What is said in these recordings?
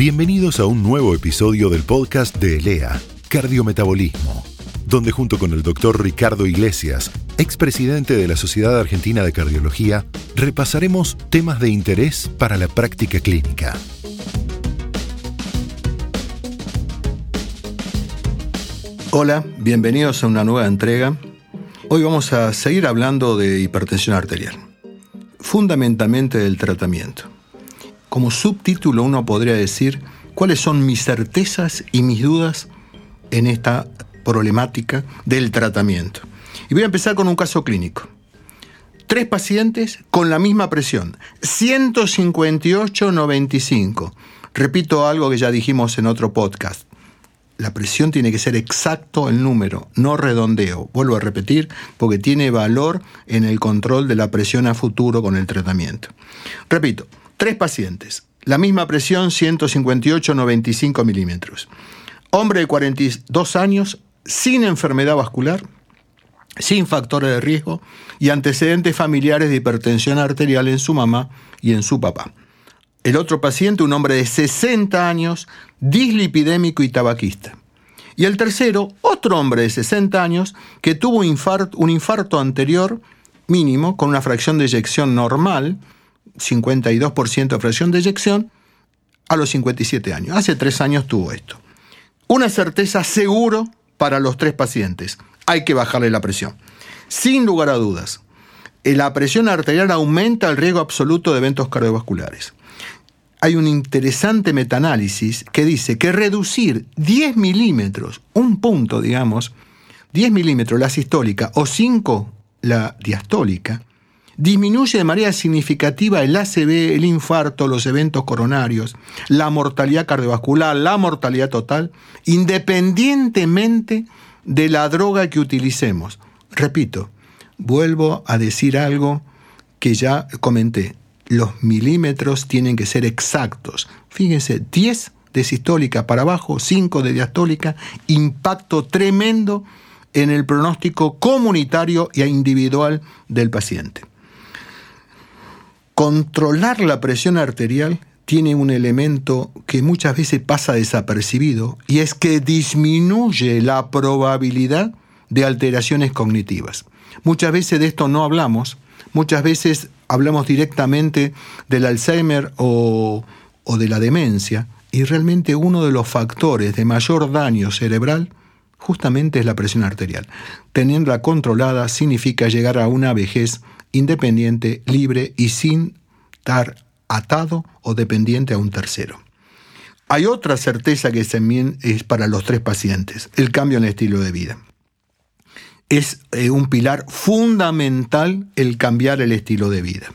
Bienvenidos a un nuevo episodio del podcast de ELEA, Cardiometabolismo, donde junto con el doctor Ricardo Iglesias, expresidente de la Sociedad Argentina de Cardiología, repasaremos temas de interés para la práctica clínica. Hola, bienvenidos a una nueva entrega. Hoy vamos a seguir hablando de hipertensión arterial, fundamentalmente del tratamiento. Como subtítulo uno podría decir cuáles son mis certezas y mis dudas en esta problemática del tratamiento. Y voy a empezar con un caso clínico. Tres pacientes con la misma presión, 158-95. Repito algo que ya dijimos en otro podcast la presión tiene que ser exacto el número, no redondeo. Vuelvo a repetir, porque tiene valor en el control de la presión a futuro con el tratamiento. Repito, tres pacientes, la misma presión 158-95 milímetros. Hombre de 42 años, sin enfermedad vascular, sin factores de riesgo y antecedentes familiares de hipertensión arterial en su mamá y en su papá. El otro paciente, un hombre de 60 años, dislipidémico y tabaquista. Y el tercero, otro hombre de 60 años que tuvo un infarto, anterior mínimo con una fracción de eyección normal, 52% de fracción de eyección, a los 57 años. Hace tres años tuvo esto. Una certeza seguro para los tres pacientes. Hay que bajarle la presión. Sin lugar a dudas, la presión arterial aumenta el riesgo absoluto de eventos cardiovasculares hay un interesante metaanálisis que dice que reducir 10 milímetros, un punto, digamos, 10 milímetros la sistólica o 5 la diastólica, disminuye de manera significativa el ACV, el infarto, los eventos coronarios, la mortalidad cardiovascular, la mortalidad total, independientemente de la droga que utilicemos. Repito, vuelvo a decir algo que ya comenté los milímetros tienen que ser exactos. Fíjense, 10 de sistólica para abajo, 5 de diastólica, impacto tremendo en el pronóstico comunitario e individual del paciente. Controlar la presión arterial tiene un elemento que muchas veces pasa desapercibido y es que disminuye la probabilidad de alteraciones cognitivas. Muchas veces de esto no hablamos, muchas veces hablamos directamente del Alzheimer o, de la demencia, y realmente uno de los factores de mayor daño cerebral justamente es la presión arterial. Teniéndola controlada significa llegar a una vejez independiente, libre y sin estar atado o dependiente a un tercero. Hay otra certeza que también es para los tres pacientes, el cambio en el estilo de vida es eh, un pilar fundamental el cambiar el estilo de vida.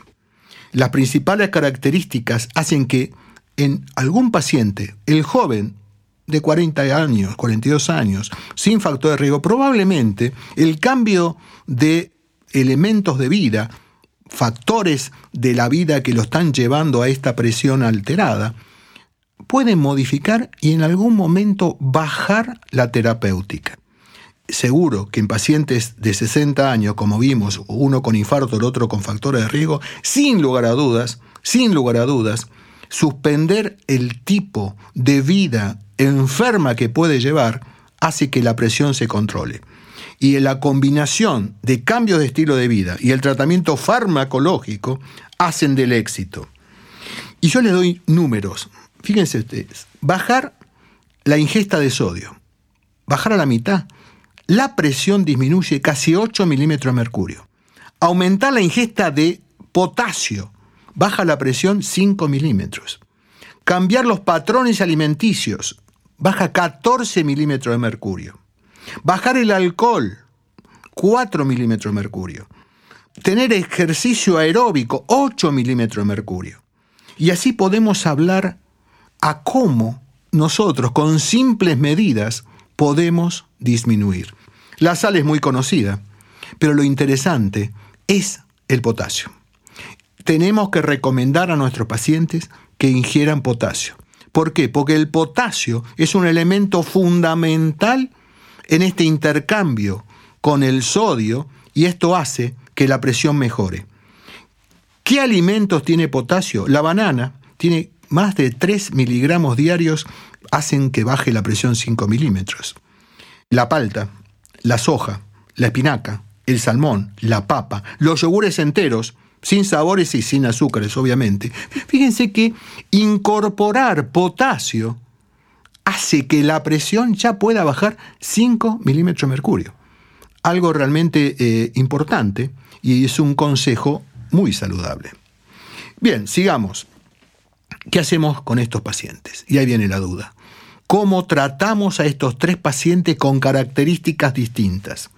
Las principales características hacen que en algún paciente, el joven de 40 años, 42 años, sin factor de riesgo, probablemente el cambio de elementos de vida, factores de la vida que lo están llevando a esta presión alterada, pueden modificar y en algún momento bajar la terapéutica seguro que en pacientes de 60 años, como vimos, uno con infarto, el otro con factores de riesgo, sin lugar a dudas, sin lugar a dudas, suspender el tipo de vida enferma que puede llevar hace que la presión se controle. Y la combinación de cambios de estilo de vida y el tratamiento farmacológico hacen del éxito. Y yo les doy números. Fíjense ustedes, bajar la ingesta de sodio, bajar a la mitad, la presión disminuye casi 8 milímetros de mercurio. Aumentar la ingesta de potasio, baja la presión 5 milímetros. Cambiar los patrones alimenticios, baja 14 milímetros de mercurio. Bajar el alcohol, 4 milímetros de mercurio. Tener ejercicio aeróbico, 8 milímetros de mercurio. Y así podemos hablar a cómo nosotros con simples medidas podemos disminuir. La sal es muy conocida, pero lo interesante es el potasio. Tenemos que recomendar a nuestros pacientes que ingieran potasio. ¿Por qué? Porque el potasio es un elemento fundamental en este intercambio con el sodio y esto hace que la presión mejore. ¿Qué alimentos tiene potasio? La banana tiene más de 3 miligramos diarios hacen que baje la presión 5 milímetros. La palta, la soja, la espinaca, el salmón, la papa, los yogures enteros, sin sabores y sin azúcares, obviamente. Fíjense que incorporar potasio hace que la presión ya pueda bajar 5 milímetros mercurio. Algo realmente eh, importante y es un consejo muy saludable. Bien, sigamos. ¿Qué hacemos con estos pacientes? Y ahí viene la duda. ¿Cómo tratamos a estos tres pacientes con características distintas?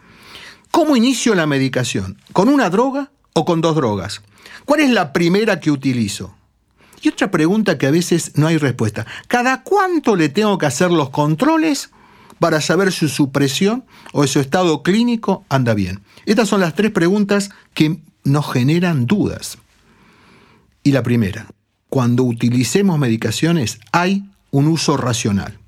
¿Cómo inicio la medicación? ¿Con una droga o con dos drogas? ¿Cuál es la primera que utilizo? Y otra pregunta que a veces no hay respuesta. ¿Cada cuánto le tengo que hacer los controles para saber si su presión o su estado clínico anda bien? Estas son las tres preguntas que nos generan dudas. Y la primera, cuando utilicemos medicaciones hay un uso racional.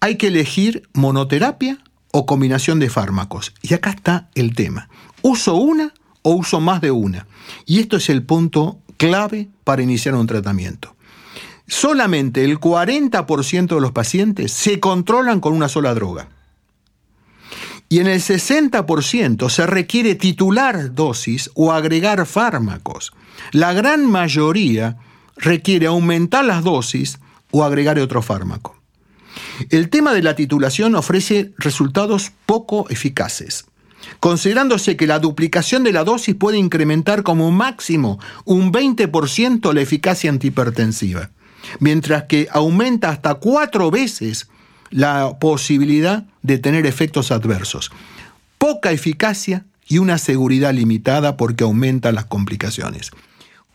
Hay que elegir monoterapia o combinación de fármacos. Y acá está el tema. ¿Uso una o uso más de una? Y esto es el punto clave para iniciar un tratamiento. Solamente el 40% de los pacientes se controlan con una sola droga. Y en el 60% se requiere titular dosis o agregar fármacos. La gran mayoría requiere aumentar las dosis o agregar otro fármaco. El tema de la titulación ofrece resultados poco eficaces, considerándose que la duplicación de la dosis puede incrementar como máximo un 20% la eficacia antihipertensiva, mientras que aumenta hasta cuatro veces la posibilidad de tener efectos adversos. Poca eficacia y una seguridad limitada porque aumentan las complicaciones.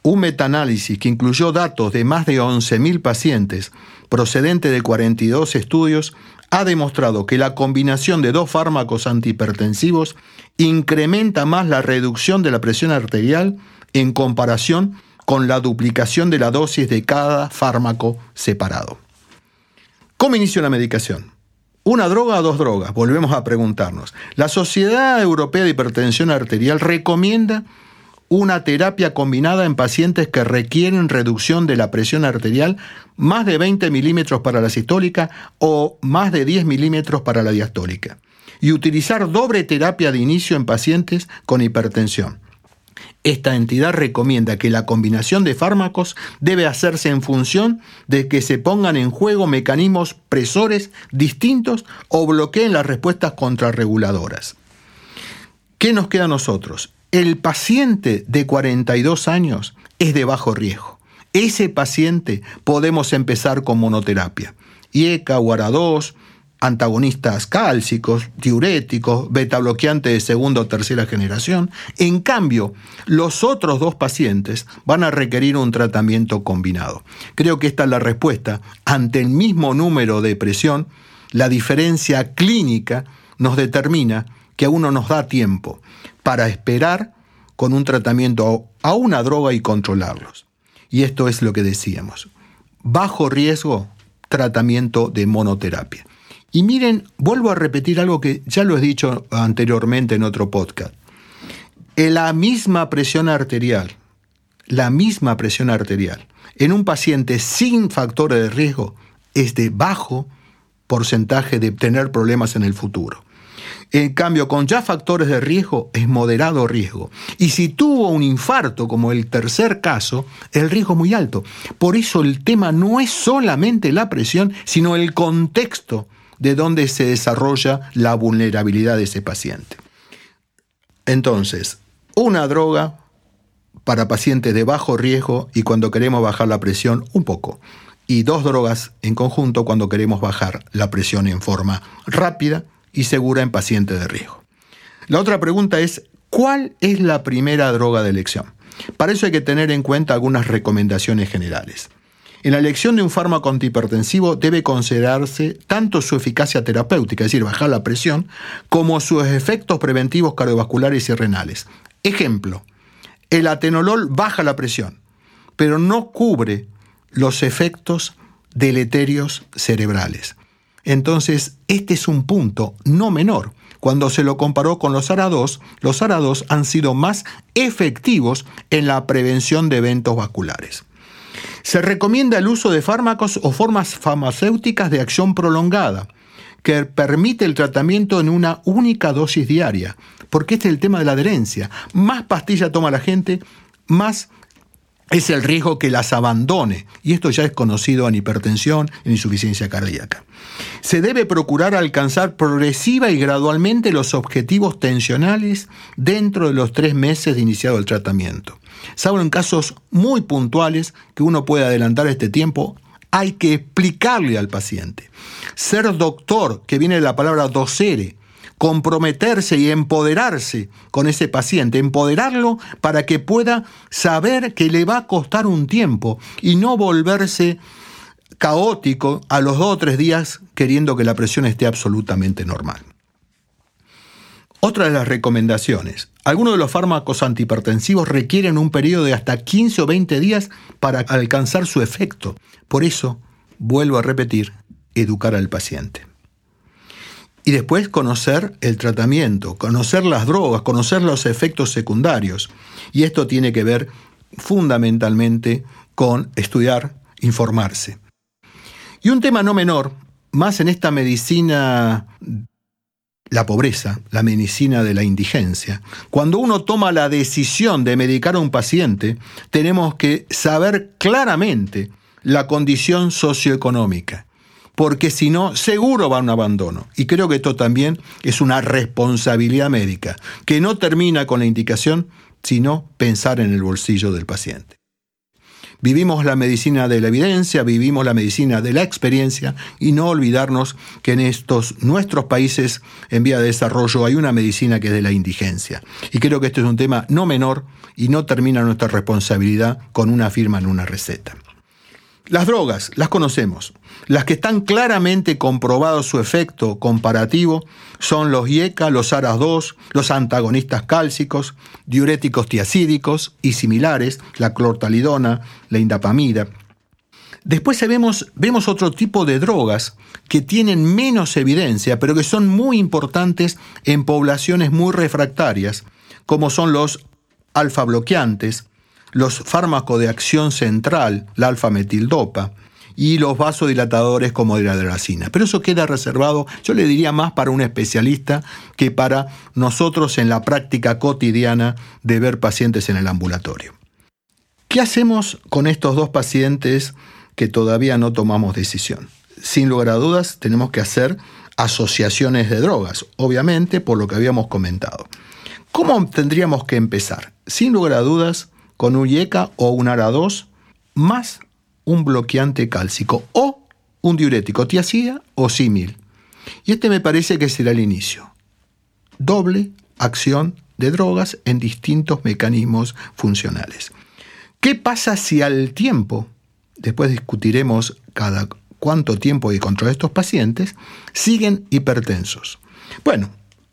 Un metaanálisis que incluyó datos de más de 11.000 pacientes procedente de 42 estudios ha demostrado que la combinación de dos fármacos antihipertensivos incrementa más la reducción de la presión arterial en comparación con la duplicación de la dosis de cada fármaco separado. ¿Cómo inicio la medicación? ¿Una droga o dos drogas? Volvemos a preguntarnos. La Sociedad Europea de Hipertensión Arterial recomienda una terapia combinada en pacientes que requieren reducción de la presión arterial más de 20 milímetros para la sistólica o más de 10 milímetros para la diastólica. Y utilizar doble terapia de inicio en pacientes con hipertensión. Esta entidad recomienda que la combinación de fármacos debe hacerse en función de que se pongan en juego mecanismos presores distintos o bloqueen las respuestas contrarreguladoras. ¿Qué nos queda a nosotros? El paciente de 42 años es de bajo riesgo. Ese paciente podemos empezar con monoterapia. IECA, UARA2, antagonistas cálcicos, diuréticos, beta bloqueantes de segunda o tercera generación. En cambio, los otros dos pacientes van a requerir un tratamiento combinado. Creo que esta es la respuesta. Ante el mismo número de presión, la diferencia clínica nos determina que a uno nos da tiempo para esperar con un tratamiento a una droga y controlarlos. Y esto es lo que decíamos. Bajo riesgo, tratamiento de monoterapia. Y miren, vuelvo a repetir algo que ya lo he dicho anteriormente en otro podcast. La misma presión arterial, la misma presión arterial, en un paciente sin factores de riesgo es de bajo porcentaje de tener problemas en el futuro. En cambio, con ya factores de riesgo es moderado riesgo. Y si tuvo un infarto, como el tercer caso, el riesgo es muy alto. Por eso el tema no es solamente la presión, sino el contexto de donde se desarrolla la vulnerabilidad de ese paciente. Entonces, una droga para pacientes de bajo riesgo y cuando queremos bajar la presión un poco. Y dos drogas en conjunto cuando queremos bajar la presión en forma rápida y segura en pacientes de riesgo. La otra pregunta es, ¿cuál es la primera droga de elección? Para eso hay que tener en cuenta algunas recomendaciones generales. En la elección de un fármaco antihipertensivo debe considerarse tanto su eficacia terapéutica, es decir, bajar la presión, como sus efectos preventivos cardiovasculares y renales. Ejemplo, el atenolol baja la presión, pero no cubre los efectos deleterios cerebrales. Entonces, este es un punto no menor. Cuando se lo comparó con los ARA2, los ARA2 han sido más efectivos en la prevención de eventos vasculares. Se recomienda el uso de fármacos o formas farmacéuticas de acción prolongada, que permite el tratamiento en una única dosis diaria, porque este es el tema de la adherencia. Más pastilla toma la gente, más es el riesgo que las abandone, y esto ya es conocido en hipertensión, en insuficiencia cardíaca. Se debe procurar alcanzar progresiva y gradualmente los objetivos tensionales dentro de los tres meses de iniciado el tratamiento. Salvo en casos muy puntuales que uno puede adelantar este tiempo, hay que explicarle al paciente. Ser doctor, que viene de la palabra docere, comprometerse y empoderarse con ese paciente, empoderarlo para que pueda saber que le va a costar un tiempo y no volverse caótico a los dos o tres días queriendo que la presión esté absolutamente normal. Otra de las recomendaciones. Algunos de los fármacos antihipertensivos requieren un periodo de hasta 15 o 20 días para alcanzar su efecto. Por eso, vuelvo a repetir, educar al paciente. Y después conocer el tratamiento, conocer las drogas, conocer los efectos secundarios. Y esto tiene que ver fundamentalmente con estudiar, informarse. Y un tema no menor, más en esta medicina, la pobreza, la medicina de la indigencia. Cuando uno toma la decisión de medicar a un paciente, tenemos que saber claramente la condición socioeconómica porque si no, seguro va a un abandono. Y creo que esto también es una responsabilidad médica, que no termina con la indicación, sino pensar en el bolsillo del paciente. Vivimos la medicina de la evidencia, vivimos la medicina de la experiencia y no olvidarnos que en estos nuestros países en vía de desarrollo hay una medicina que es de la indigencia. Y creo que este es un tema no menor y no termina nuestra responsabilidad con una firma en una receta. Las drogas, las conocemos. Las que están claramente comprobados su efecto comparativo son los IECA, los ARAS-2, los antagonistas cálcicos, diuréticos tiacídicos y similares, la clortalidona, la indapamida. Después vemos, vemos otro tipo de drogas que tienen menos evidencia, pero que son muy importantes en poblaciones muy refractarias, como son los alfa bloqueantes, los fármacos de acción central, la alfa-metildopa, y los vasodilatadores como la dracina. Pero eso queda reservado, yo le diría más para un especialista que para nosotros en la práctica cotidiana de ver pacientes en el ambulatorio. ¿Qué hacemos con estos dos pacientes que todavía no tomamos decisión? Sin lugar a dudas, tenemos que hacer asociaciones de drogas, obviamente por lo que habíamos comentado. ¿Cómo tendríamos que empezar? Sin lugar a dudas, con un IECA o un ARA2 más un bloqueante cálcico o un diurético tiacida o símil. Y este me parece que será el inicio. Doble acción de drogas en distintos mecanismos funcionales. ¿Qué pasa si al tiempo, después discutiremos cada cuánto tiempo hay contra estos pacientes, siguen hipertensos? Bueno,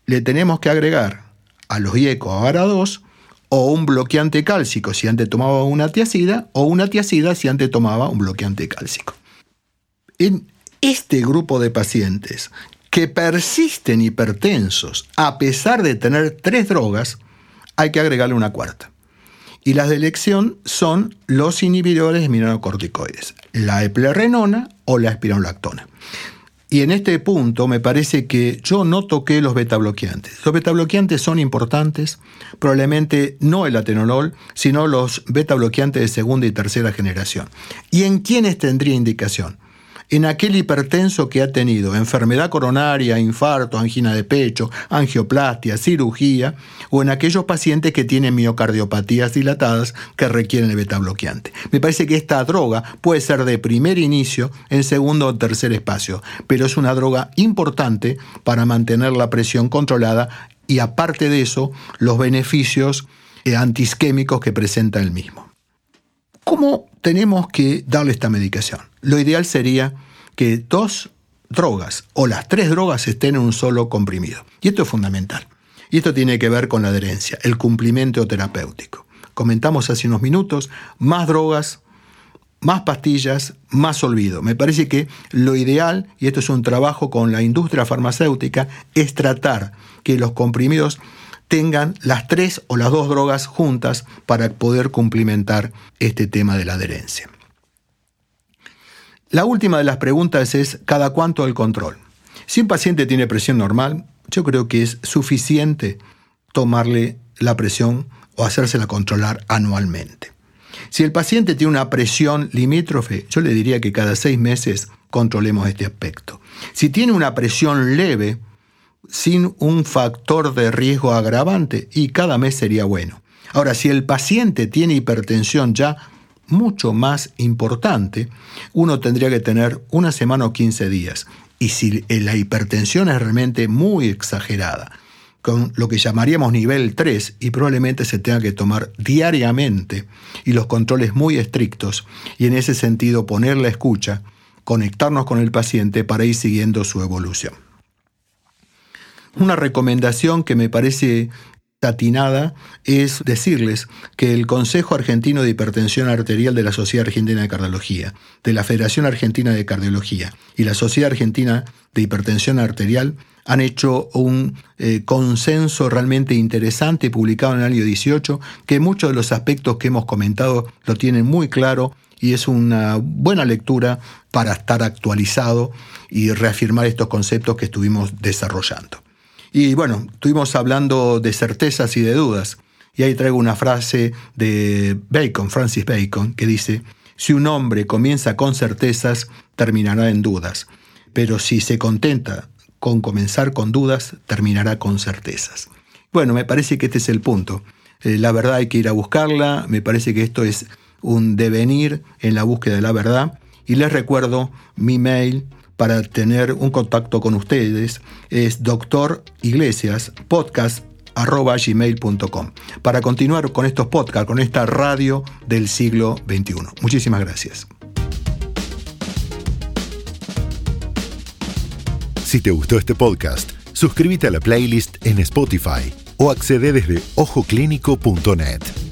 le tenemos que agregar a los IECO a ARA2 o un bloqueante cálcico si antes tomaba una tiacida, o una tiacida si antes tomaba un bloqueante cálcico. En este grupo de pacientes que persisten hipertensos a pesar de tener tres drogas, hay que agregarle una cuarta. Y las de elección son los inhibidores de mineralocorticoides, la eplerenona o la espironolactona. Y en este punto me parece que yo no toqué los betabloqueantes. Los betabloqueantes son importantes, probablemente no el atenolol, sino los betabloqueantes de segunda y tercera generación. ¿Y en quiénes tendría indicación? En aquel hipertenso que ha tenido enfermedad coronaria, infarto, angina de pecho, angioplastia, cirugía, o en aquellos pacientes que tienen miocardiopatías dilatadas que requieren el beta bloqueante. Me parece que esta droga puede ser de primer inicio, en segundo o tercer espacio, pero es una droga importante para mantener la presión controlada y aparte de eso, los beneficios eh, antisquémicos que presenta el mismo. ¿Cómo tenemos que darle esta medicación? Lo ideal sería que dos drogas o las tres drogas estén en un solo comprimido. Y esto es fundamental. Y esto tiene que ver con la adherencia, el cumplimiento terapéutico. Comentamos hace unos minutos, más drogas, más pastillas, más olvido. Me parece que lo ideal, y esto es un trabajo con la industria farmacéutica, es tratar que los comprimidos tengan las tres o las dos drogas juntas para poder cumplimentar este tema de la adherencia. La última de las preguntas es ¿cada cuánto el control? Si un paciente tiene presión normal, yo creo que es suficiente tomarle la presión o hacérsela controlar anualmente. Si el paciente tiene una presión limítrofe, yo le diría que cada seis meses controlemos este aspecto. Si tiene una presión leve, sin un factor de riesgo agravante, y cada mes sería bueno. Ahora, si el paciente tiene hipertensión ya mucho más importante, uno tendría que tener una semana o 15 días. Y si la hipertensión es realmente muy exagerada, con lo que llamaríamos nivel 3 y probablemente se tenga que tomar diariamente y los controles muy estrictos y en ese sentido poner la escucha, conectarnos con el paciente para ir siguiendo su evolución. Una recomendación que me parece atinada es decirles que el Consejo Argentino de Hipertensión Arterial de la Sociedad Argentina de Cardiología, de la Federación Argentina de Cardiología y la Sociedad Argentina de Hipertensión Arterial han hecho un eh, consenso realmente interesante publicado en el año 18 que muchos de los aspectos que hemos comentado lo tienen muy claro y es una buena lectura para estar actualizado y reafirmar estos conceptos que estuvimos desarrollando. Y bueno, estuvimos hablando de certezas y de dudas. Y ahí traigo una frase de Bacon, Francis Bacon, que dice, si un hombre comienza con certezas, terminará en dudas. Pero si se contenta con comenzar con dudas, terminará con certezas. Bueno, me parece que este es el punto. Eh, la verdad hay que ir a buscarla, me parece que esto es un devenir en la búsqueda de la verdad. Y les recuerdo mi mail para tener un contacto con ustedes es doctoriglesiaspodcast.gmail.com para continuar con estos podcasts, con esta radio del siglo XXI. Muchísimas gracias. Si te gustó este podcast, suscríbete a la playlist en Spotify o accede desde ojoclínico.net.